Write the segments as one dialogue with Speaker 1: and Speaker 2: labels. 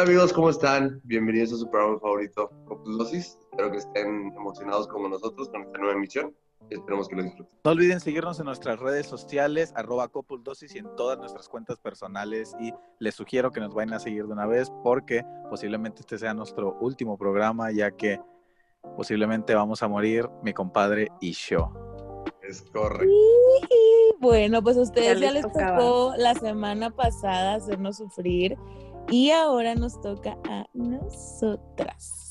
Speaker 1: Hola amigos, ¿cómo están? Bienvenidos a su programa favorito, Copus Dosis. Espero que estén emocionados como nosotros con esta nueva emisión. Esperemos que lo disfruten.
Speaker 2: No olviden seguirnos en nuestras redes sociales, arroba Dosis y en todas nuestras cuentas personales. Y les sugiero que nos vayan a seguir de una vez porque posiblemente este sea nuestro último programa, ya que posiblemente vamos a morir mi compadre y yo.
Speaker 1: Es correcto.
Speaker 3: Bueno, pues a ustedes
Speaker 4: Ya
Speaker 3: ya
Speaker 4: les
Speaker 3: les
Speaker 4: tocaba.
Speaker 3: tocó la semana pasada hacernos sufrir y ahora nos toca a nosotras.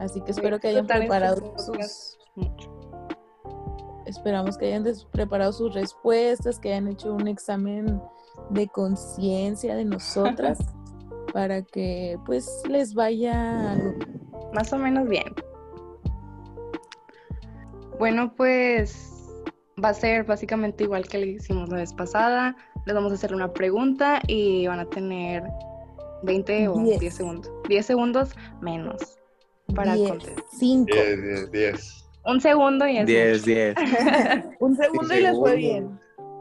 Speaker 3: Así que espero que hayan preparado sus, esperamos que hayan preparado sus respuestas, que hayan hecho un examen de conciencia de nosotras para que pues les vaya.
Speaker 4: Más o menos bien. Bueno, pues va a ser básicamente igual que le hicimos la vez pasada. Les vamos a hacer una pregunta y van a tener 20 o
Speaker 3: Diez.
Speaker 4: 10 segundos. 10 segundos menos para
Speaker 3: Diez,
Speaker 4: contestar.
Speaker 3: cinco,
Speaker 1: 10, 10, 10.
Speaker 4: Un segundo y es
Speaker 2: 10, 10.
Speaker 3: un segundo y les fue bien.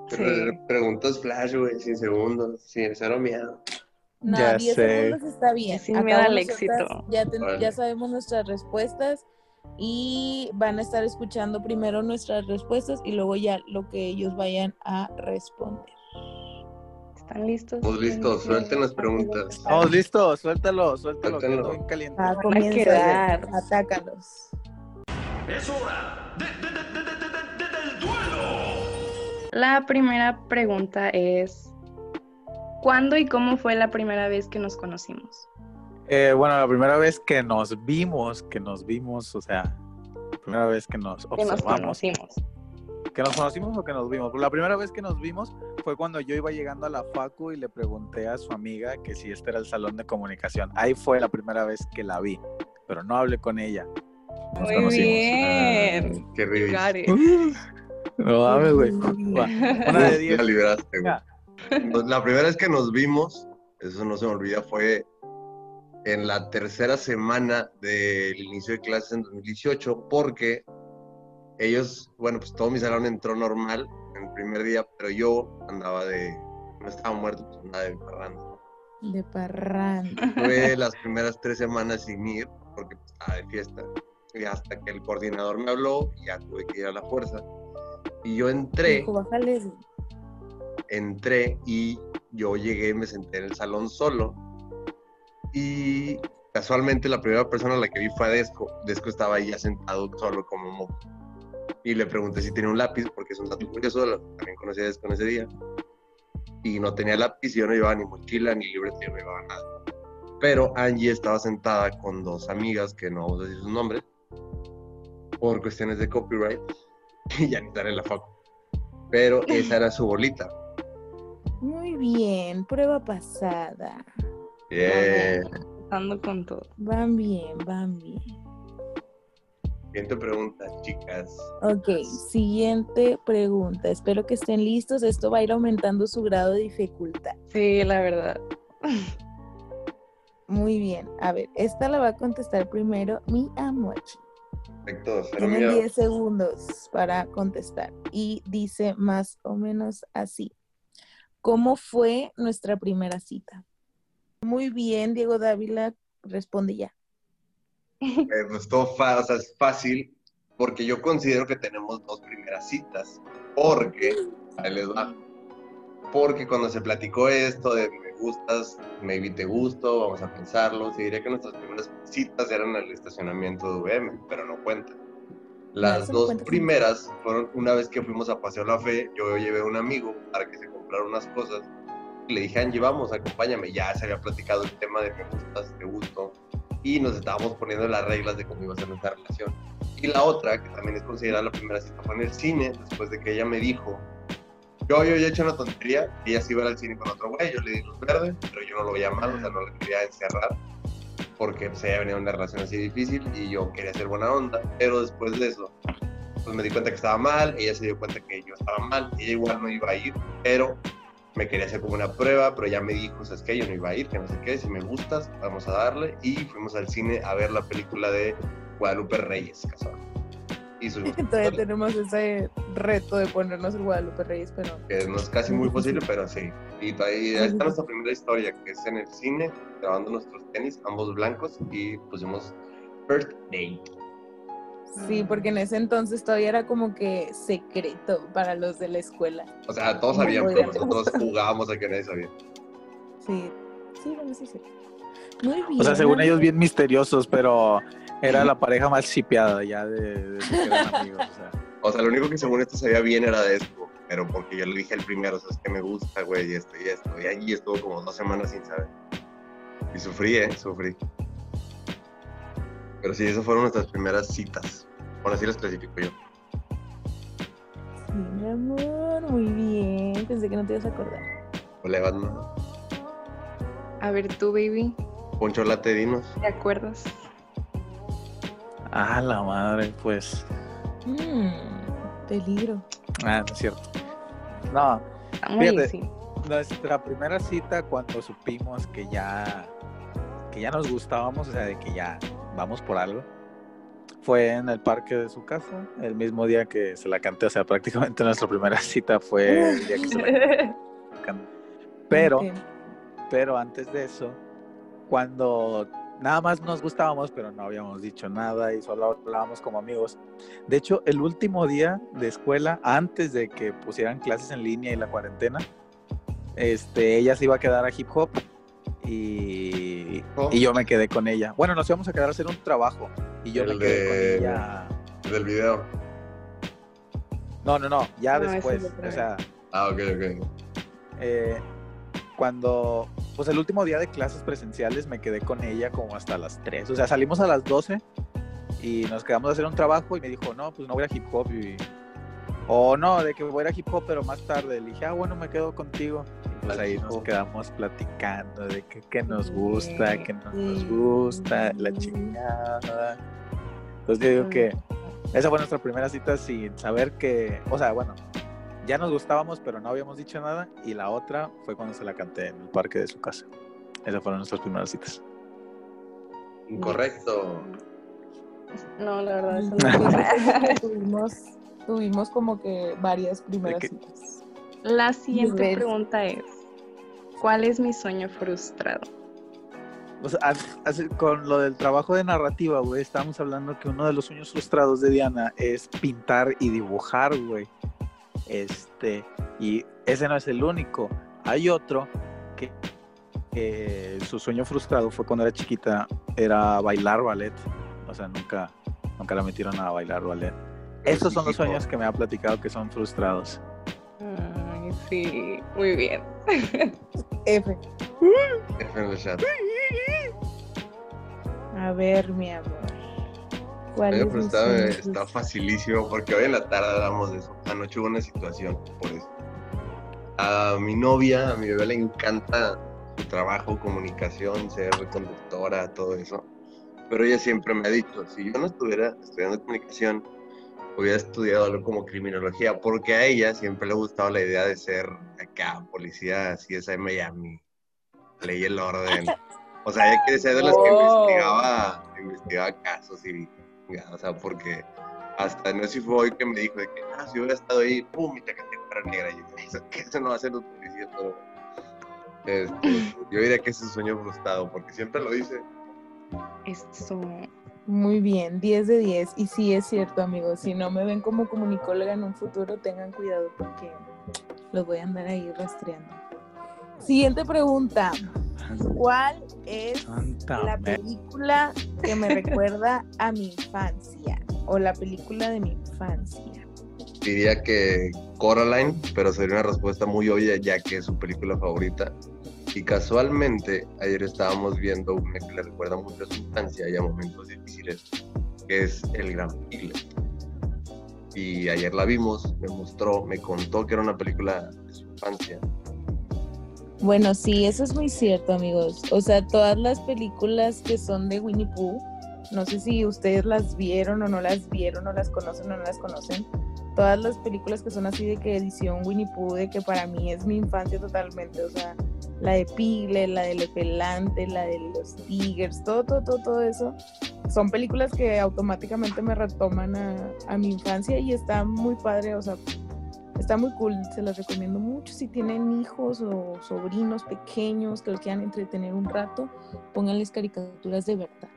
Speaker 1: Pre- Preguntas flash, güey, sin segundos, sin cero miedo.
Speaker 3: No,
Speaker 2: Ya
Speaker 3: 10
Speaker 2: sé.
Speaker 3: segundos está bien.
Speaker 4: Sin miedo al éxito.
Speaker 3: Ya, ten-
Speaker 1: Vale.
Speaker 3: ya sabemos nuestras respuestas y van a estar escuchando primero nuestras respuestas y luego ya lo que ellos vayan a responder.
Speaker 4: ¿Están listos?
Speaker 1: Estamos listos, suelten las preguntas.
Speaker 2: Estamos listos, suéltalo, suéltalo, que
Speaker 1: Suéltalo.
Speaker 2: bien caliente.
Speaker 3: Ah, comienza, atácalos.
Speaker 5: Es hora de, de- de- de- de- de- de- del duelo.
Speaker 4: La primera pregunta es, ¿cuándo y cómo fue la primera vez que nos conocimos?
Speaker 2: Eh, bueno, la primera vez que nos vimos, que nos vimos, o sea, la primera vez que nos
Speaker 4: Que nos
Speaker 2: observamos,
Speaker 4: conocimos.
Speaker 2: Que nos conocimos o que nos vimos. La primera vez que nos vimos fue cuando yo iba llegando a la facu y le pregunté a su amiga que si este era el salón de comunicación. Ahí fue la primera vez que la vi, pero no hablé con ella. Nos
Speaker 4: Muy
Speaker 2: conocimos.
Speaker 4: bien.
Speaker 1: Qué ridículo.
Speaker 4: Got it.
Speaker 2: No mames, güey. Una de
Speaker 1: Ya
Speaker 2: diez.
Speaker 1: güey. Pues, La primera vez que nos vimos, eso no se me olvida, fue en la tercera semana del inicio de clases en 2018, porque ellos, bueno, pues todo mi salón entró normal en el primer día, pero yo andaba de, no estaba muerto, pues andaba de parranda.
Speaker 3: De parranda.
Speaker 1: Fue las primeras tres semanas sin ir, porque pues, estaba de fiesta. Y hasta que el coordinador me habló, ya tuve que ir a la fuerza. Y yo entré entré y yo llegué, me senté en el salón solo y casualmente la primera persona a la que vi fue a Desco. Desco estaba ahí ya sentado solo como moco. Y le pregunté si tenía un lápiz, porque es un dato curioso, lo- también conocí a Desco en ese día. Y no tenía lápiz, y yo no llevaba ni mochila, ni libreta, yo no llevaba nada. Pero Angie estaba sentada con dos amigas, que no vamos a decir sus nombres, por cuestiones de copyright, y ya ni están en la facu. Pero esa era su bolita.
Speaker 3: Muy bien, prueba pasada.
Speaker 1: Bien.
Speaker 4: Empezando con todo.
Speaker 3: Van bien, van bien.
Speaker 1: Siguiente pregunta, chicas.
Speaker 3: Ok, siguiente pregunta. Espero que estén listos. Esto va a ir aumentando su grado de dificultad.
Speaker 4: Sí, la verdad.
Speaker 3: Muy bien. A ver, esta la va a contestar primero mi amor.
Speaker 1: Perfecto, cero
Speaker 3: Tienen
Speaker 1: miedo.
Speaker 3: 10 segundos para contestar. Y dice más o menos así. ¿Cómo fue nuestra primera cita? Muy bien, Diego Dávila, responde ya.
Speaker 1: Todo fa- o sea, es fácil porque yo considero que tenemos dos primeras citas. Porque, ahí les va. Porque cuando se platicó esto de me gustas, maybe te gusto, vamos a pensarlo, se diría que nuestras primeras citas eran el estacionamiento de VM, pero no cuenta. Las
Speaker 3: no
Speaker 1: dos primeras fueron una vez que fuimos a Paseo La Fe, yo llevé a un amigo para que se comprara unas cosas y le dije, Angie, vamos, acompáñame. Ya se había platicado el tema de me gustas, te gusto y nos estábamos poniendo las reglas de cómo iba a ser nuestra relación. Y la otra, que también es considerada la primera cita, fue en el cine, después de que ella me dijo, yo, yo había hecho una tontería, ella se iba al cine con otro güey, yo le di luz verde, pero yo no lo veía mal, o sea, no le quería encerrar, porque pues, ella venía de una relación así difícil y yo quería hacer buena onda, pero después de eso, pues me di cuenta que estaba mal, ella se dio cuenta que yo estaba mal, ella igual no iba a ir, pero me quería hacer como una prueba, pero ya me dijo, sabes que yo no iba a ir, que no sé qué, si me gustas, vamos a darle, y fuimos al cine a ver la película de Guadalupe Reyes, casado. y subimos
Speaker 3: Todavía tenemos ese reto de ponernos el Guadalupe Reyes, pero
Speaker 1: que no es casi muy posible, pero sí. Y ahí ahí está nuestra primera historia, que es en el cine, grabando nuestros tenis, ambos blancos, y pusimos First Date.
Speaker 3: Sí, porque en ese entonces todavía era como que secreto para los de la escuela.
Speaker 1: O sea, todos sabían, pero nosotros jugábamos a que nadie sabía.
Speaker 3: Sí, sí, bueno, sí, sí. Muy bien.
Speaker 2: O sea, según ellos bien misteriosos, pero era la pareja más chipeada ya de, de que eran amigos. O sea.
Speaker 1: O sea, lo único que según esto sabía bien era de esto, pero porque yo le dije el primero, o sea, es que me gusta, güey, y esto y esto. Y allí estuvo como dos semanas sin saber. Y sufrí, ¿eh? Sufrí. Pero sí, esas fueron nuestras primeras citas. Bueno, así las clasifico yo.
Speaker 3: Sí, mi amor, muy bien. Pensé que no te ibas a acordar.
Speaker 1: Hola, Batman.
Speaker 4: A ver, tú, baby,
Speaker 1: Poncho Late, dinos.
Speaker 4: ¿te acuerdas?
Speaker 2: Ah, la madre, pues.
Speaker 3: Mm, peligro.
Speaker 2: Ah, no es cierto. No, Fíjate.
Speaker 4: easy.
Speaker 2: nuestra primera cita cuando supimos que ya que ya nos gustábamos, o sea, de que ya vamos por algo, fue en el parque de su casa, el mismo día que se la canté, o sea, prácticamente nuestra primera cita fue el día que se la canté. Pero, pero antes de eso, cuando nada más nos gustábamos, pero no habíamos dicho nada y solo hablábamos como amigos. De hecho, el último día de escuela, antes de que pusieran clases en línea y la cuarentena, este, ella se iba a quedar a hip hop y,
Speaker 1: Oh.
Speaker 2: y yo me quedé con ella. Bueno, nos íbamos a quedar a hacer un trabajo y yo
Speaker 1: El
Speaker 2: me quedé
Speaker 1: de-
Speaker 2: con ella.
Speaker 1: Del video.
Speaker 2: No, no, no, ya
Speaker 4: No, ese es
Speaker 2: después. O sea,
Speaker 1: Ah, ok, ok.
Speaker 2: eh, cuando, pues el último día de clases presenciales me quedé con ella como hasta las 3. O sea, salimos a las 12 y nos quedamos a hacer un trabajo y me dijo, no, pues no voy a hip hop. Y, o no, de que voy a ir a hip hop, pero más tarde. Le dije, ah, bueno, me quedo contigo. Pues ahí nos quedamos platicando de que, que nos gusta, que no nos gusta, la chingada. Entonces yo digo que esa fue nuestra primera cita sin saber que, o sea, bueno, ya nos gustábamos, pero no habíamos dicho nada. Y la otra fue cuando se la canté en el parque de su casa. Esas fueron nuestras primeras citas.
Speaker 1: Incorrecto.
Speaker 4: No, la verdad, eso no.
Speaker 3: tuvimos, tuvimos como que varias primeras
Speaker 2: que-
Speaker 3: citas.
Speaker 4: La siguiente
Speaker 3: Nivel.
Speaker 4: pregunta es, ¿cuál es mi sueño frustrado?
Speaker 2: O sea, con lo del trabajo de narrativa, güey, estábamos hablando que uno de los sueños frustrados de Diana es pintar y dibujar, güey. Este, y ese no es el único. Hay otro que, que su sueño frustrado fue cuando era chiquita, era bailar ballet. O sea, nunca, nunca la metieron a bailar ballet. Esos son los sueños que me ha platicado que son frustrados.
Speaker 4: Ay, sí, muy bien.
Speaker 3: F.
Speaker 1: F en el chat.
Speaker 3: A ver, mi amor. ¿Cuál
Speaker 1: Oye,
Speaker 3: es
Speaker 1: pero está, facilísimo porque hoy en la tarde hablamos de eso. Anoche hubo una situación por eso. A mi novia, a mi bebé le encanta su trabajo, comunicación, ser conductora, todo eso. Pero ella siempre me ha dicho, si yo no estuviera estudiando comunicación, hubiera estudiado algo como criminología, porque a ella siempre le ha gustado la idea de ser acá, policía, así es en Miami, ley y el orden. O sea, ella quiere ser de las que
Speaker 3: Oh.
Speaker 1: investigaba, investigaba casos y, o sea, porque hasta no sé si fue hoy que me dijo de que, ah, si hubiera estado ahí, pum, mi chaqueta para negra. Y yo, que eso no va a ser policías, pero este, yo diría que es su sueño frustrado, porque siempre lo dice.
Speaker 4: Eso.
Speaker 3: Muy bien, 10 de 10. Y sí, es cierto, amigos. Si no me ven como comunicóloga en un futuro, tengan cuidado porque los voy a andar ahí rastreando. Siguiente pregunta. ¿Cuál es
Speaker 2: Santa
Speaker 3: la
Speaker 2: me-
Speaker 3: película que me recuerda a mi infancia? O la película de mi infancia.
Speaker 1: Diría que Coraline, pero sería una respuesta muy obvia ya que es su película favorita. Y casualmente, ayer estábamos viendo una que le recuerda mucho a su infancia y a momentos difíciles, que es El Gran Piglet. Y ayer la vimos, me mostró, me contó que era una película de su infancia.
Speaker 3: Bueno, sí, eso es muy cierto, amigos. O sea, todas las películas que son de Winnie Pooh, no sé si ustedes las vieron o no las vieron, o las conocen o no las conocen. Todas las películas que son así de que edición Winnie Pooh, de que para mí es mi infancia totalmente. O sea, la de Pigle, la del Elefante, la de los Tigers, todo, todo, todo, todo eso. Son películas que automáticamente me retoman a, mi infancia y está muy padre, o sea, está muy cool, se las recomiendo mucho. Si tienen hijos o sobrinos pequeños que los quieran entretener un rato, pónganles caricaturas de verdad.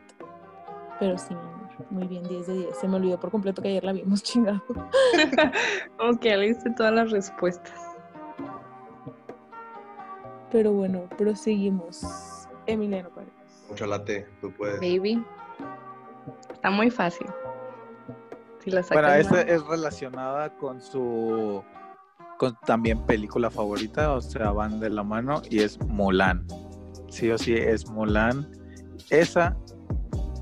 Speaker 3: Pero sí, muy bien, 10 de 10. Se me olvidó por completo que ayer la vimos chingado.
Speaker 4: Ya le diste todas las respuestas.
Speaker 3: Pero bueno, proseguimos. Emiliano Paredes.
Speaker 1: Mucho late, tú puedes.
Speaker 4: Baby. Está muy fácil. Si la sacas
Speaker 2: Bueno, esta es relacionada con su con también película favorita, o sea, van de la mano y es Mulan. Sí o sí es Mulan. Esa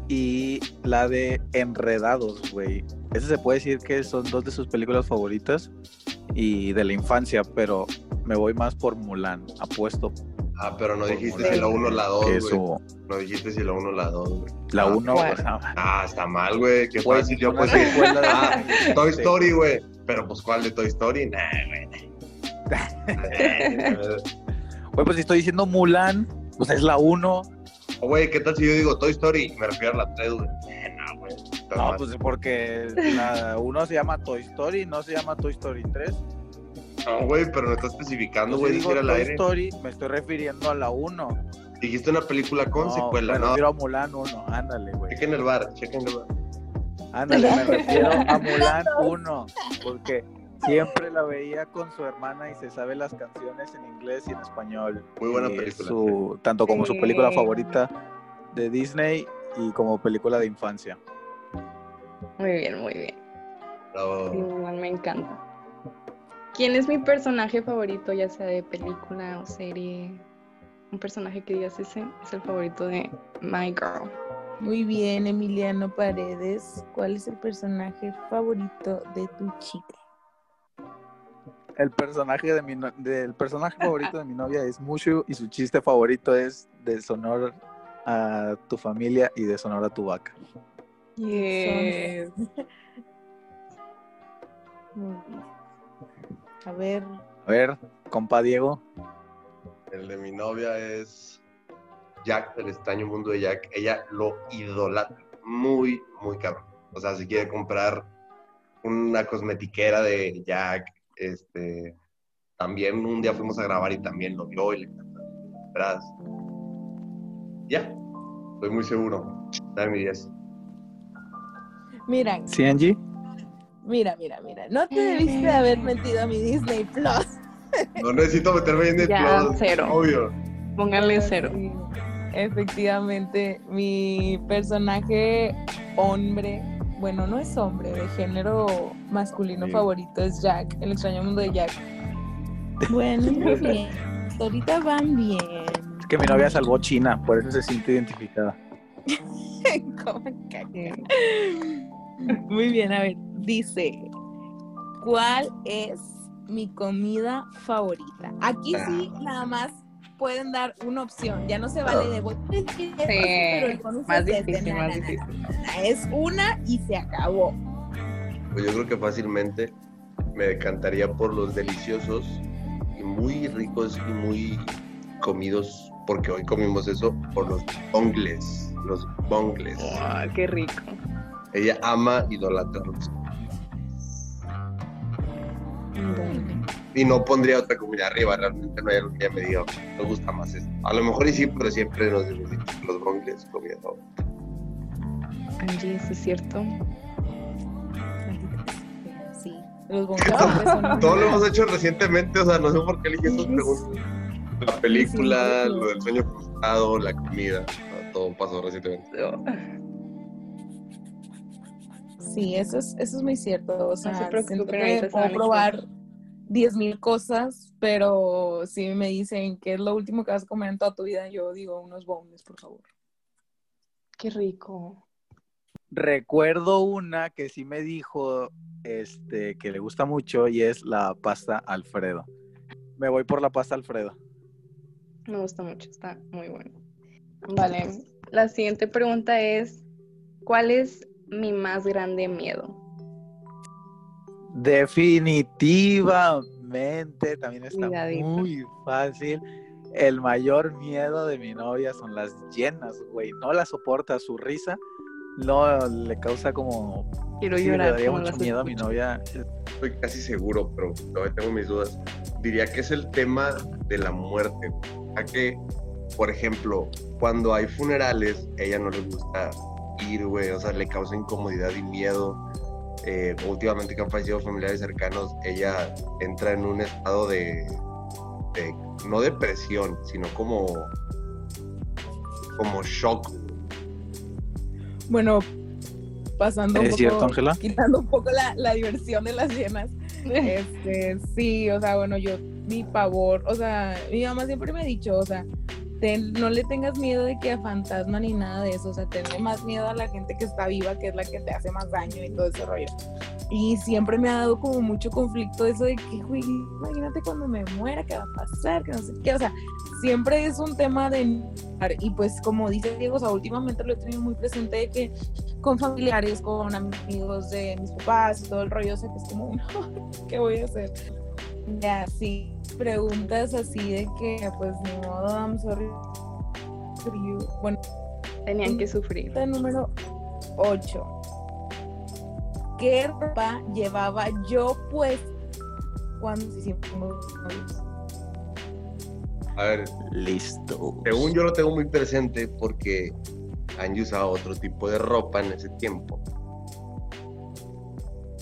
Speaker 2: y la de Enredados, güey. Esa se puede decir que son dos de sus películas favoritas y de la infancia, pero me voy más por Mulan. Apuesto
Speaker 1: Ah, pero no dijiste
Speaker 2: Mulan.
Speaker 1: si la 1 o la 2,
Speaker 2: que
Speaker 1: güey. No dijiste si la 1 o la 2, güey.
Speaker 2: la
Speaker 1: Ah,
Speaker 2: uno,
Speaker 4: ¿cuál?
Speaker 2: o sea,
Speaker 1: Ah, está mal, güey. Qué
Speaker 2: Güey,
Speaker 1: fácil. Yo pues sí. Ah, Toy. Story, güey. Pero pues, ¿cuál de Toy Story? Nah, güey.
Speaker 2: Güey, pues si estoy diciendo Mulan, pues es la 1.
Speaker 1: O, Güey, ¿qué tal si yo digo Toy Story? Me refiero a la 3, güey. No, güey.
Speaker 2: No, pues porque la 1 se llama Toy Story, no se llama Toy Story 3.
Speaker 1: No, güey, pero no está especificando, güey, decir al aire.
Speaker 2: Story, me estoy refiriendo a la 1.
Speaker 1: Dijiste una película con
Speaker 2: no,
Speaker 1: secuela,
Speaker 2: me
Speaker 1: ¿no?
Speaker 2: refiero a Mulan 1, ándale, güey.
Speaker 1: Chequen el bar, chequen el bar.
Speaker 2: Ándale, me refiero a Mulan 1, porque siempre la veía con su hermana y se sabe las canciones en inglés y en español.
Speaker 1: Muy buena
Speaker 2: Y
Speaker 1: película,
Speaker 2: su- tanto como su
Speaker 4: Sí.
Speaker 2: película favorita de Disney y como película de infancia.
Speaker 4: Muy bien, muy bien.
Speaker 1: Bravo.
Speaker 4: Sí, Mulan me encanta. ¿Quién es mi personaje favorito, ya sea de película o serie? Un personaje que digas ese es el favorito de My Girl.
Speaker 3: Muy bien, Emiliano Paredes. ¿Cuál es el personaje favorito de tu chica?
Speaker 2: El personaje de mi no- del personaje favorito de mi novia es Mushu y su chiste favorito es deshonor a tu familia y deshonor a tu vaca.
Speaker 4: Yes.
Speaker 3: Muy bien. A ver,
Speaker 2: A ver, compa Diego.
Speaker 1: El de mi novia es Jack, del extraño mundo de Jack. Ella lo idolatra muy, muy cabrón. O sea, si quiere comprar una cosmetiquera de Jack, este, también un día fuimos a grabar y también lo vio y le. Ya, estoy muy seguro. En mi 10.
Speaker 3: mira,
Speaker 2: ¿Sí, Angie?
Speaker 3: Mira, mira, mira. No te debiste de haber metido a mi Disney Plus.
Speaker 1: No necesito meterme en
Speaker 4: Ya,
Speaker 1: Plus,
Speaker 4: cero.
Speaker 1: Obvio.
Speaker 4: Póngale cero.
Speaker 3: Sí, Efectivamente, mi personaje hombre, bueno, no es hombre, de género masculino
Speaker 1: Sí.
Speaker 3: favorito es Jack, el extraño mundo de Jack. Bueno, muy bien. Ahorita van bien.
Speaker 2: Es que mi novia salvó China, por eso se siente identificada.
Speaker 3: Como caca. Muy bien, a ver, dice, ¿cuál es mi comida favorita? Aquí sí, nada más pueden dar una opción, ya no se vale de voy a decir esto, pero el
Speaker 4: más
Speaker 3: es este".
Speaker 4: difícil, más difícil.
Speaker 3: Es una y se acabó.
Speaker 1: Pues yo creo que fácilmente me decantaría por los deliciosos y muy ricos y muy comidos, porque hoy comimos eso, por los bongles. Los bongles.
Speaker 4: Ah, qué rico.
Speaker 1: Ella ama idolatra los Y no pondría otra comida arriba, realmente no hay algo que me diga, me gusta más esto. A lo mejor y sí, pero siempre nos los bongles, comida favorita.
Speaker 4: Angie, ¿eso es cierto?
Speaker 3: Sí, los bongles
Speaker 1: Todo lo hemos hecho recientemente, o sea, no sé por qué elegí estas preguntas. La película,
Speaker 3: Sí, sí.
Speaker 1: lo del sueño frustrado, la comida, todo pasó recientemente.
Speaker 3: Sí, eso es, eso es muy cierto. O sea,
Speaker 4: se preocupen,
Speaker 3: siento que
Speaker 4: se
Speaker 3: puedo probar 10.000 cosas, pero si me dicen que es lo último que vas a comer en toda tu vida, yo digo unos boneless, por favor.
Speaker 4: Qué rico.
Speaker 2: Recuerdo una que sí me dijo este, que le gusta mucho y es la pasta Alfredo. Me voy por la pasta Alfredo.
Speaker 4: Me gusta mucho, está muy bueno. Vale, la siguiente pregunta es, ¿cuál es mi más grande miedo?
Speaker 2: Definitivamente, también está
Speaker 4: Cuidadito.
Speaker 2: muy fácil. El mayor miedo de mi novia son las llenas, güey. No la soporta su risa. No le causa como.
Speaker 4: Quiero
Speaker 2: Sí, le
Speaker 4: llorar.
Speaker 2: daría mucho miedo a mi novia.
Speaker 1: Estoy casi seguro, pero todavía tengo mis dudas. Diría que es el tema de la muerte. A que, por ejemplo, cuando hay funerales, ella no le gusta ir, güey. O sea, le causa incomodidad y miedo. Eh, últimamente que han fallecido familiares cercanos, ella entra en un estado de, de- no depresión, sino como, como shock.
Speaker 3: Bueno, pasando un
Speaker 2: ¿Es
Speaker 3: poco,
Speaker 2: cierto, Ángela?
Speaker 3: quitando un poco la, la diversión de las llenas. Este, sí, o sea, bueno, yo, mi pavor, o sea, mi mamá siempre me ha dicho, o sea, ten- no le tengas miedo de que a fantasma ni nada de eso, o sea, tenle más miedo a la gente que está viva, que es la que te hace más daño y todo ese rollo. Y siempre me ha dado como mucho conflicto eso de que, güey, imagínate cuando me muera, qué va a pasar, que no sé qué, o sea, siempre es un tema de... Y pues como dice Diego, o sea, últimamente lo he tenido muy presente de que con familiares, con amigos de mis papás y todo el rollo, o sea, que es como, no, ¿qué voy a hacer? Ya, sí, preguntas así de que, pues, ni modo, I'm sorry. for you. Bueno,
Speaker 4: Tenían que sufrir.
Speaker 3: pregunta número 8. ¿Qué ropa llevaba yo pues cuando nos hicimos novios?
Speaker 1: A ver,
Speaker 2: Listo.
Speaker 1: Según yo lo tengo muy presente porque Angie usaba otro tipo de ropa en ese tiempo.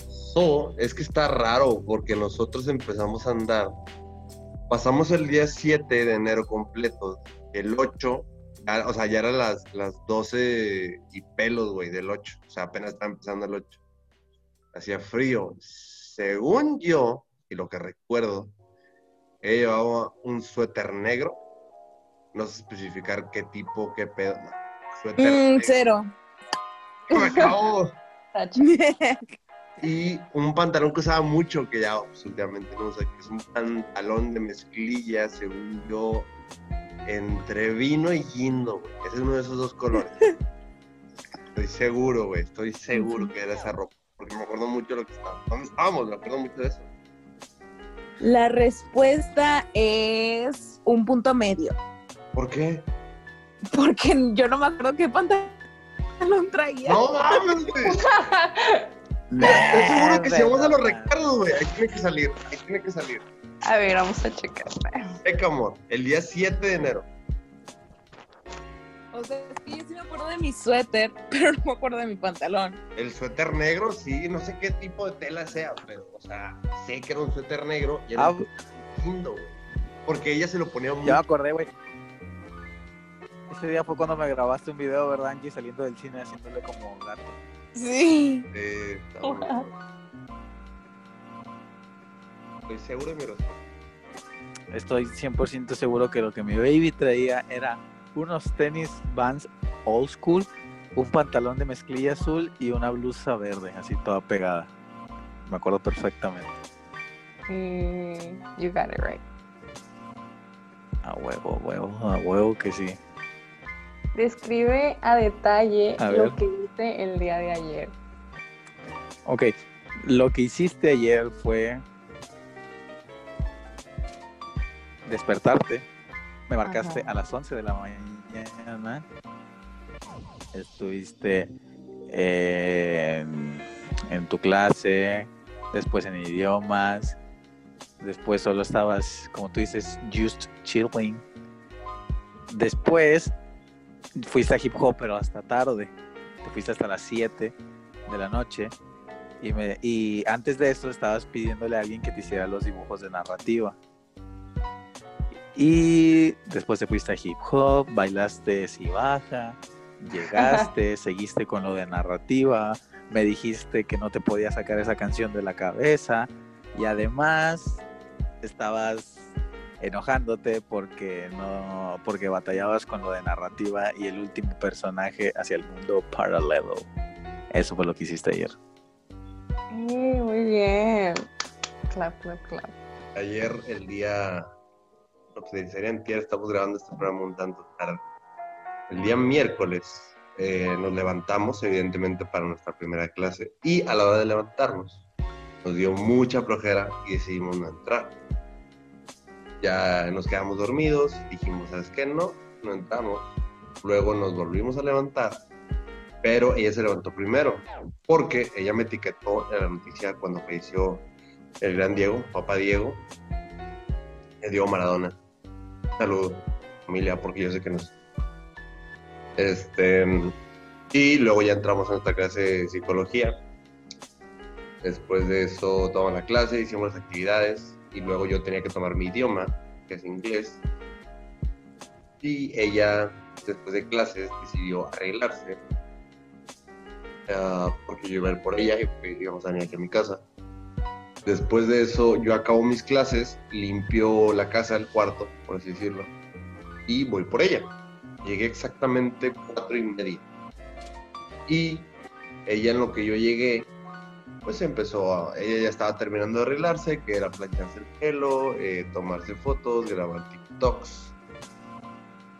Speaker 1: So, es que está raro porque nosotros empezamos a andar. Pasamos el día 7 de enero completo. El 8, ya- o sea, ya eran las, las 12 y pelos, güey, del 8. O sea, apenas estaba empezando el 8. Hacía frío. Según yo, y lo que recuerdo, ella llevaba un suéter negro no sé especificar qué tipo, qué pedo. No. Suéter
Speaker 3: Mm,
Speaker 1: negro.
Speaker 3: cero.
Speaker 1: Me acabo. Y un pantalón que usaba mucho, que ya últimamente no usa, que es un pantalón de mezclilla, según yo, entre vino y guindo, güey. Ese es uno de esos dos colores. Estoy seguro, güey. Estoy seguro que era esa ropa. Porque me acuerdo mucho de lo que estaba. ¿Dónde estábamos? Me acuerdo mucho de eso.
Speaker 3: La respuesta es un punto medio.
Speaker 1: ¿Por qué?
Speaker 3: Porque yo no me acuerdo qué pantalón traía.
Speaker 1: ¡No mames! Estoy seguro que si vamos a los recuerdos, güey, ahí tiene que salir, ahí tiene que salir.
Speaker 4: A ver, vamos a checar.
Speaker 1: Checa, amor, el día 7 de enero.
Speaker 3: O sea, es que yo sí me acuerdo de mi suéter, pero no me acuerdo de mi pantalón.
Speaker 1: El suéter negro, sí, no sé qué tipo de tela sea, pero, o sea, sé que era un suéter negro y era
Speaker 2: Ah,
Speaker 1: un lindo, güey. Porque ella se lo ponía muy...
Speaker 2: Ya me acordé, güey. Ese día fue cuando me grabaste un video, ¿verdad, Angie? Saliendo del cine haciéndole como gato.
Speaker 3: Sí.
Speaker 1: Eh, está. Estoy seguro de mi respuesta.
Speaker 2: Estoy 100% seguro que lo que mi baby traía era unos tenis Vans old school, un pantalón de mezclilla azul y una blusa verde, así toda pegada. Me acuerdo perfectamente.
Speaker 4: Mm, you got it right.
Speaker 2: A huevo, a huevo, a huevo que sí.
Speaker 4: Describe a detalle
Speaker 2: A
Speaker 4: lo
Speaker 2: ver.
Speaker 4: que el día de ayer.
Speaker 2: Ok, lo que hiciste ayer fue despertarte. Me marcaste
Speaker 4: Ajá.
Speaker 2: a las 11 de la mañana. Estuviste en, en tu clase, después en idiomas, después solo estabas, como tú dices, just chilling. Después fuiste a hip hop, pero hasta tarde. Te fuiste hasta las 7 de la noche. Y, me, y antes de eso estabas pidiéndole a alguien que te hiciera los dibujos de narrativa. Y después te fuiste a hip hop, bailaste si baja, llegaste, seguiste con lo de narrativa, me dijiste que no te podía sacar esa canción de la cabeza y además estabas enojándote porque no porque batallabas con lo de narrativa y el último personaje hacia el mundo paralelo. Eso fue lo que hiciste ayer.
Speaker 4: Eh, muy bien. Clap, clap, clap.
Speaker 1: Ayer, el día... No, pues sería antier, estamos grabando este programa un tanto tarde. El día miércoles eh, nos levantamos, evidentemente, para nuestra primera clase. Y a la hora de levantarnos, nos dio mucha flojera y decidimos no entrar. Ya nos quedamos dormidos, dijimos, ¿sabes qué? No, no entramos. Luego nos volvimos a levantar, pero ella se levantó primero, porque ella me etiquetó en la noticia cuando falleció el gran Diego, papá Diego, el Diego Maradona. Saludos, familia, porque yo sé que nos... Este, y luego ya entramos a nuestra clase de psicología. Después de eso tomamos la clase, hicimos las actividades y luego yo tenía que tomar mi idioma, que es inglés. Y ella, después de clases, decidió arreglarse ah, porque yo iba a ir por ella y íbamos a venir aquí a mi casa. Después de eso, yo acabo mis clases, limpio la casa, el cuarto, por así decirlo, y voy por ella. Llegué exactamente cuatro y media. Y ella en lo que yo llegué, pues empezó a, ella ya estaba terminando de arreglarse, que era plancharse el pelo, eh, tomarse fotos, grabar TikToks.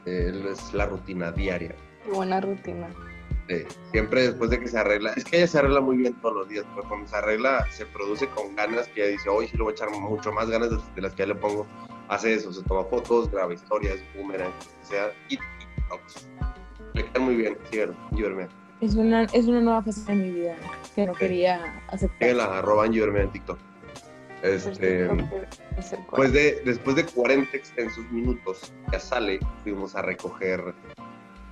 Speaker 1: Eh, es la rutina diaria.
Speaker 4: Qué buena rutina.
Speaker 1: Eh, siempre después de que se arregla, es que ella se arregla muy bien todos los días, pero cuando se arregla se produce con ganas que ella dice, hoy sí le voy a echar mucho más ganas de, las que ya le pongo. Hace eso, se toma fotos, graba historias, boomerang, o sea, y TikToks. Le queda muy bien, síganlo, Giverme.
Speaker 3: Es una, es una nueva fase de mi vida que no quería aceptar.
Speaker 1: Síganla, arroba en TikTok. Este,
Speaker 4: Es el
Speaker 1: Después de, después de 40 extensos minutos, ya sale, fuimos a recoger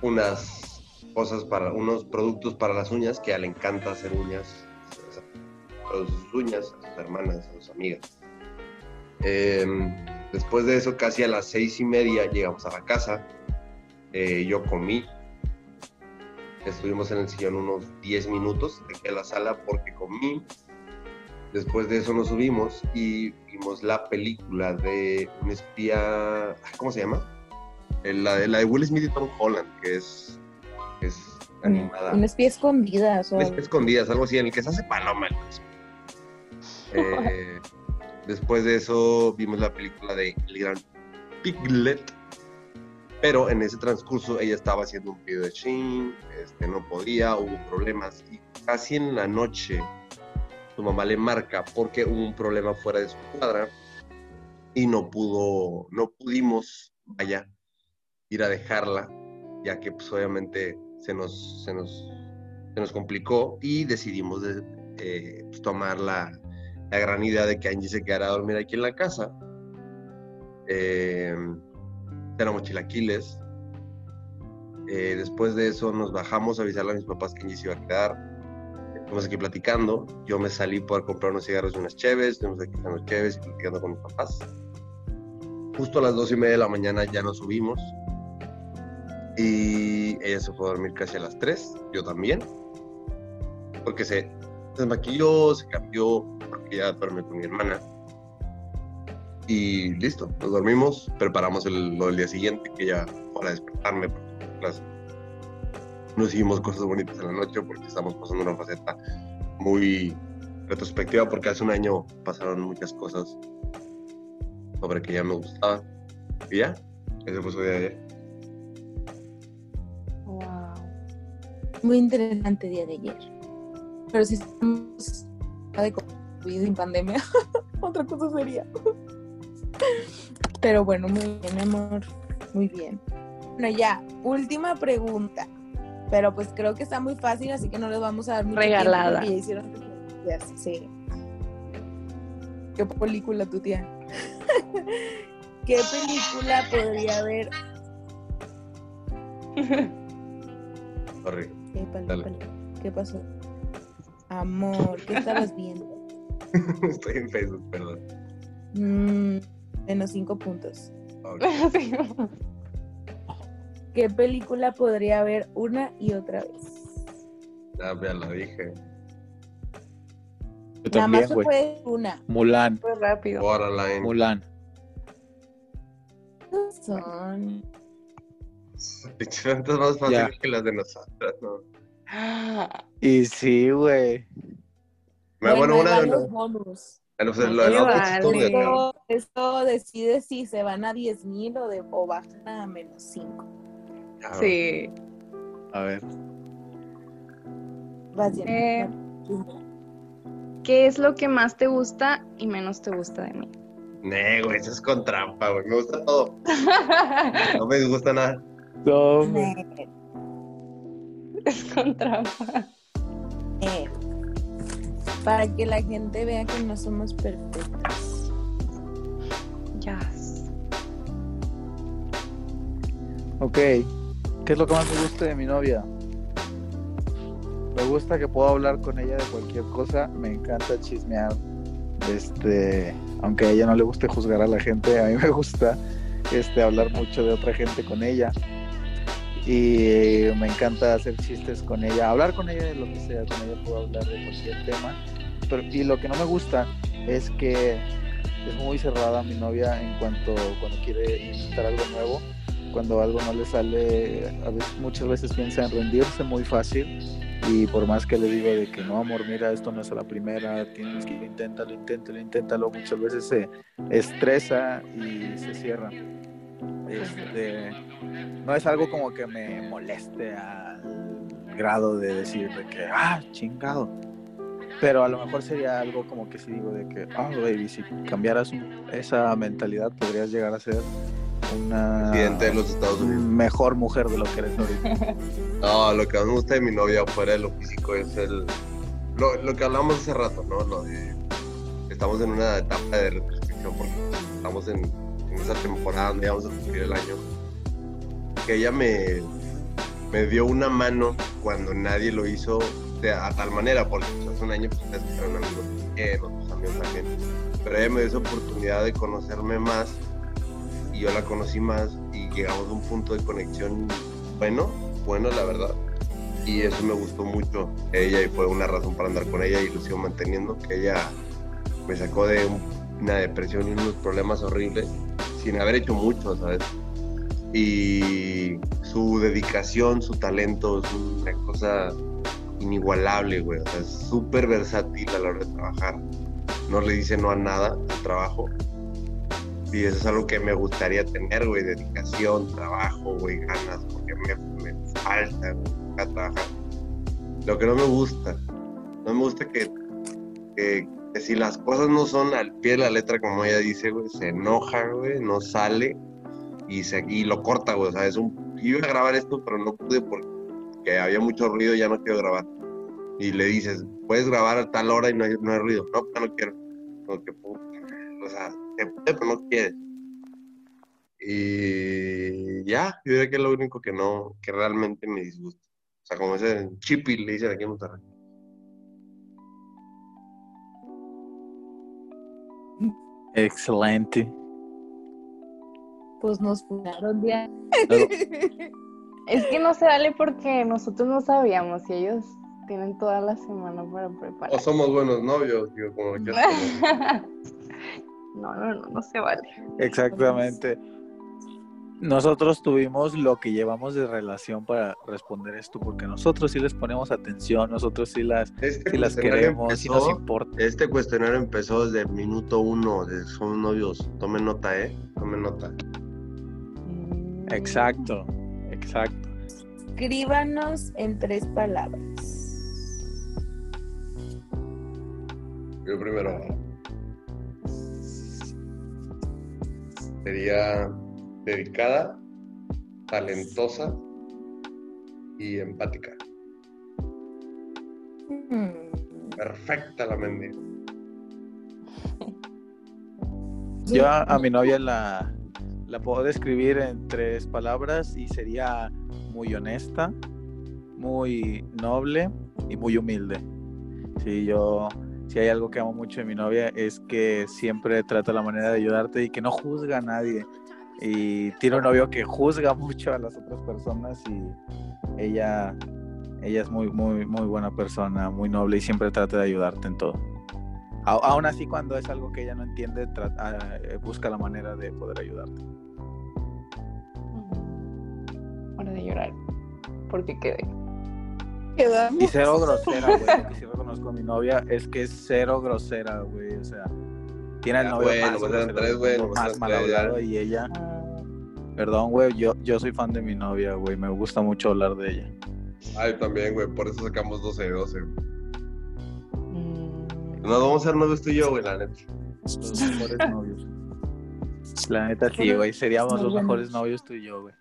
Speaker 1: unas cosas para, unos productos para las uñas, que a ella le encanta hacer uñas, a sus uñas, a sus hermanas, a sus amigas. Em, después de eso, casi a las seis y media llegamos a la casa, Eh, yo comí, estuvimos en el sillón unos 10 minutos, dejé la sala porque comí, Después de eso nos subimos y vimos la película de un espía, ¿cómo se llama? La de, la de Will Smith y Tom Holland, que es, que es animada.
Speaker 3: Una espía escondida. O sea,
Speaker 1: Un espía escondidas, algo así, en el que se hace paloma. Eh, después de eso vimos la película de El Gran Piglet, pero en ese transcurso ella estaba haciendo un pedido de Shein, este, no podía, hubo problemas y casi en la noche su mamá le marca porque hubo un problema fuera de su cuadra y no pudo, no pudimos, vaya, ir a dejarla, ya que pues obviamente se nos, se nos, se nos complicó y decidimos de, eh, pues, tomar la, la gran idea de que Angie se quedara a dormir aquí en la casa. Eh, éramos chilaquiles. Eh, después de eso nos bajamos a avisarle a mis papás que Angie se iba a quedar. Estamos aquí platicando. Yo me salí por comprar unos cigarros y unas cheves. Estuvimos aquí unas cheves y platicando con mis papás. Justo a las dos y media de la mañana ya nos subimos. Y ella se fue a dormir casi a las tres. Yo también. Porque se desmaquilló, se cambió, porque ya duerme con mi hermana. Y listo, nos dormimos, preparamos lo del día siguiente, que ya para despertarme, las- nos hicimos cosas bonitas en la noche, porque estamos pasando una faceta muy retrospectiva, porque hace un año pasaron muchas cosas sobre que ya me gustaba. Y ya, ese fue su día de ayer.
Speaker 4: Wow.
Speaker 3: muy interesante día de ayer. Pero si estamos de COVID sin pandemia, otra cosa sería. Pero bueno, muy bien, amor. Muy bien. Bueno, ya, última pregunta. Pero pues creo que está muy fácil, así que no les vamos a dar mucho tiempo
Speaker 4: Regalada.
Speaker 3: ya hicieron sí. ¿Qué película tu tía? ¿Qué película podría haber?
Speaker 1: Sorry.
Speaker 3: ¿Qué, pal-
Speaker 1: Dale.
Speaker 3: pal- ¿Qué pasó? Amor, ¿qué estabas viendo?
Speaker 1: Estoy en Facebook, perdón.
Speaker 3: Mm, menos cinco puntos. ¿Qué película podría haber una y otra vez?
Speaker 1: Ya, ya la dije.
Speaker 2: Yo
Speaker 3: Nada más
Speaker 2: también,
Speaker 3: se puede una.
Speaker 2: Mulan,
Speaker 4: Fue rápido.
Speaker 2: Mulan.
Speaker 3: Son.
Speaker 1: Pinches preguntas más fáciles que las de nosotras, ¿no?
Speaker 4: Ah,
Speaker 2: Y sí, güey.
Speaker 1: Bueno,
Speaker 3: hay
Speaker 1: una de los.
Speaker 3: bonus.
Speaker 1: Pues, los
Speaker 3: decide si se van a 10 mil o, de- o bajan a menos 5.
Speaker 1: Ya,
Speaker 4: sí.
Speaker 2: A ver.
Speaker 3: Vas bien.
Speaker 4: Eh. ¿Qué es lo que más te gusta y menos te gusta de mí?
Speaker 1: Nee, güey, eso es con trampa, güey. Me gusta todo. No me disgusta nada.
Speaker 2: No,
Speaker 4: es con trampa.
Speaker 3: Eh, para que la gente vea que no somos perfectas.
Speaker 4: Ya.
Speaker 2: Ok, ¿qué es lo que más me gusta de mi novia? Me gusta que puedo hablar con ella de cualquier cosa, me encanta chismear. Este, aunque a ella no le guste juzgar a la gente, a mí me gusta este hablar mucho de otra gente con ella. Y me encanta hacer chistes con ella, hablar con ella de lo que sea, con ella puedo hablar de cualquier tema. Pero, y lo que no me gusta es que es muy cerrada mi novia en cuanto cuando quiere intentar algo nuevo cuando algo no le sale, a veces, muchas veces piensa en rendirse muy fácil y por más que le digo de que no, amor, mira, esto no es a la primera, tienes que inténtalo, inténtalo, inténtalo, muchas veces se estresa y se cierra. Este, no es algo como que me moleste al grado de decir de que, ah, chingado. Pero a lo mejor sería algo como que si digo de que, ah, baby, si cambiaras esa mentalidad podrías llegar a ser una
Speaker 1: Presidente de los Estados Unidos.
Speaker 2: mejor mujer de lo que eres ahorita.
Speaker 1: No, lo que más me gusta de mi novia fuera de lo físico es el. Lo, lo que hablamos hace rato, ¿no? Lo de. Estamos en una etapa de retrospección porque estamos en, en esa temporada donde vamos a cumplir el año. Que ella me, me dio una mano cuando nadie lo hizo de, a tal manera, porque pues, hace un año pues, ustedes eran amigos bien, otros amigos también. Pero ella me dio esa oportunidad de conocerme más y yo la conocí más y llegamos a un punto de conexión bueno, bueno la verdad. Y eso me gustó mucho ella y fue una razón para andar con ella y lo sigo manteniendo, que ella me sacó de un- una depresión y unos problemas horribles sin haber hecho mucho, ¿sabes? Y su dedicación, su talento es una cosa inigualable, güey. O sea, es súper versátil a la hora de trabajar. No le dice no a nada al trabajo. Y eso es algo que me gustaría tener, güey. Dedicación, trabajo, güey, ganas, porque me, me falta, güey, trabajar. Lo que no me gusta, no me gusta que, que, que si las cosas no son al pie de la letra, como ella dice, güey, se enoja, güey, no sale y, se, y lo corta, güey. O sea, es un. Iba a grabar esto, pero no pude porque había mucho ruido y ya no quiero grabar. Y le dices, puedes grabar a tal hora y no hay, no hay ruido. No, ya no quiero. Como que, puta, o sea, se puede, pero no quiere. Y ya, yo diría que es lo único que no, que realmente me disgusta. O sea, como ese chippy le dicen aquí en Monterrey.
Speaker 2: Excelente.
Speaker 3: Pues nos funaron ya.
Speaker 4: Es que no se vale porque nosotros no sabíamos y ellos tienen toda la semana para
Speaker 1: O
Speaker 4: preparar.
Speaker 1: somos buenos novios, digo, como que
Speaker 4: No, no, no, no se vale.
Speaker 2: Exactamente. Nosotros tuvimos lo que llevamos de relación para responder esto, porque nosotros sí les ponemos atención, nosotros sí las,
Speaker 1: Este
Speaker 2: sí las queremos, sí nos
Speaker 1: empezó-
Speaker 2: importa.
Speaker 1: Este cuestionario empezó desde el minuto uno, de somos novios. Tomen nota, ¿eh? Tomen nota.
Speaker 2: Exacto, exacto.
Speaker 3: Escríbanos en tres palabras.
Speaker 1: Yo primero. Sería dedicada, talentosa y empática.
Speaker 3: Hmm.
Speaker 1: Perfecta la mendiga.
Speaker 2: Yo a, a mi novia la, la puedo describir en tres palabras y sería muy honesta, muy noble y muy humilde. Sí, yo, si hay algo que amo mucho de mi novia es que siempre trata la manera de ayudarte y que no juzga a nadie. Y tiene un novio que juzga mucho a las otras personas y ella, ella es muy, muy, muy buena persona, muy noble y siempre trata de ayudarte en todo. A- aún así, cuando es algo que ella no entiende, ah, eh, busca la manera de poder ayudarte.
Speaker 4: Hora de llorar. Porque quedé.
Speaker 3: Quedamos.
Speaker 2: Y cero grosera, güey. Lo que sí reconozco a mi novia es que es cero grosera, güey. O sea, tiene el
Speaker 1: Ya,
Speaker 2: novio
Speaker 1: güey,
Speaker 2: más, grosero,
Speaker 1: tres, güey,
Speaker 2: mal hablado y ella,
Speaker 4: Ah,
Speaker 2: perdón, güey, yo, yo soy fan de mi novia, güey. Me gusta mucho hablar de ella.
Speaker 1: Ay, también, güey, por eso sacamos 12 de 12.
Speaker 4: mm,
Speaker 1: Nos vamos a ser novios tú y yo, güey, la neta.
Speaker 2: Los mejores novios. La neta sí, güey. Seríamos los mejores novios tú y yo, güey.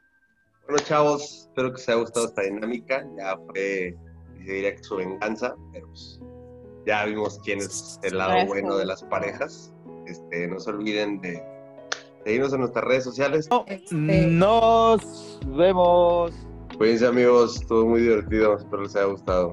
Speaker 1: Bueno, chavos, espero que os haya gustado esta dinámica. Ya fue, se diría que su venganza, pero pues, ya vimos quién es el lado bueno de las parejas. Este, no se olviden de seguirnos en nuestras redes sociales.
Speaker 3: Este,
Speaker 2: Nos vemos.
Speaker 1: Cuídense amigos, estuvo muy divertido, espero les haya gustado.